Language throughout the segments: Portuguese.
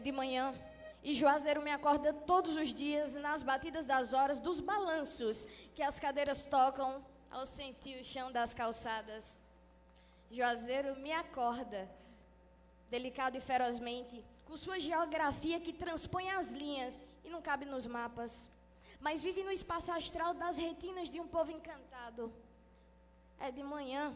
de manhã. E Juazeiro me acorda todos os dias nas batidas das horas dos balanços que as cadeiras tocam ao sentir o chão das calçadas. Juazeiro me acorda, delicado e ferozmente, com sua geografia que transpõe as linhas e não cabe nos mapas, mas vive no espaço astral das retinas de um povo encantado. É de manhã,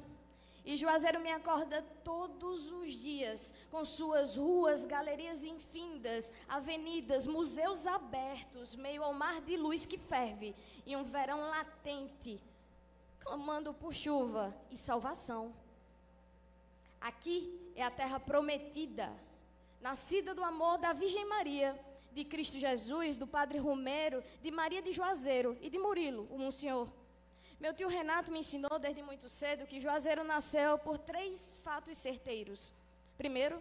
e Juazeiro me acorda todos os dias, com suas ruas, galerias infindas, avenidas, museus abertos, meio ao mar de luz que ferve, e um verão latente, clamando por chuva e salvação. Aqui é a terra prometida, nascida do amor da Virgem Maria, de Cristo Jesus, do Padre Romero, de Maria de Juazeiro e de Murilo, o Monsenhor. Meu tio Renato me ensinou desde muito cedo que Juazeiro nasceu por três fatos certeiros. Primeiro,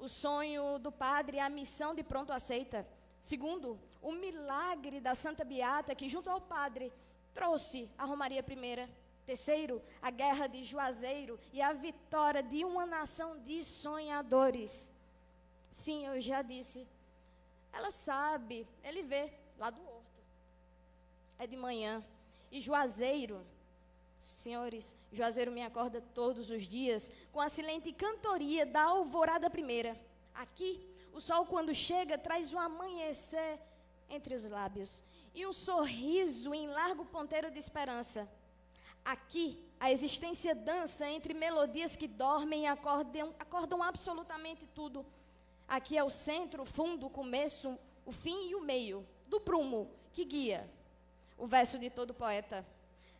o sonho do padre e a missão de pronto aceita. Segundo, o milagre da Santa Beata que, junto ao padre, trouxe a Romaria Primeira. Terceiro, a guerra de Juazeiro e a vitória de uma nação de sonhadores. Sim, eu já disse. Ela sabe, ele vê lá do horto. É de manhã. E Juazeiro, senhores, Juazeiro me acorda todos os dias com a silente cantoria da alvorada primeira. Aqui, o sol quando chega traz o amanhecer entre os lábios e um sorriso em largo ponteiro de esperança. Aqui, a existência dança entre melodias que dormem e acordam, acordam absolutamente tudo. Aqui é o centro, o fundo, o começo, o fim e o meio do prumo que guia o verso de todo poeta.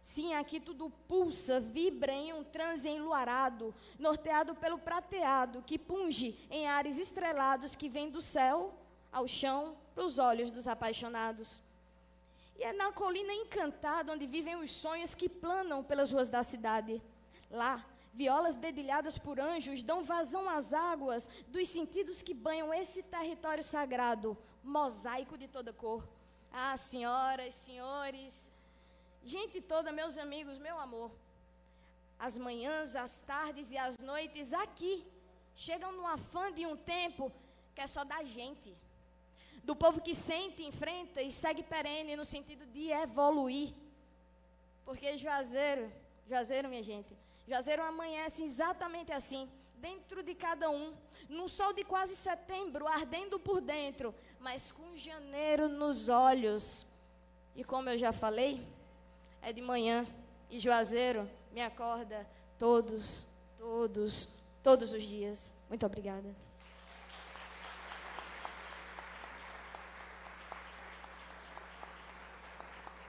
Sim, aqui tudo pulsa, vibra em um transe enluarado, norteado pelo prateado, que punge em ares estrelados que vem do céu ao chão para os olhos dos apaixonados. E é na colina encantada onde vivem os sonhos que planam pelas ruas da cidade. Lá, violas dedilhadas por anjos dão vazão às águas dos sentidos que banham esse território sagrado, mosaico de toda cor ah, senhoras, senhores, gente toda, meus amigos, meu amor. As manhãs, as tardes e as noites aqui chegam no afã de um tempo que é só da gente. Do povo que sente, enfrenta e segue perene no sentido de evoluir. Porque Juazeiro, Juazeiro, minha gente, Juazeiro amanhece exatamente assim dentro de cada um, num sol de quase setembro, ardendo por dentro, mas com janeiro nos olhos. E como eu já falei, é de manhã e Juazeiro me acorda todos, todos, todos os dias. Muito obrigada.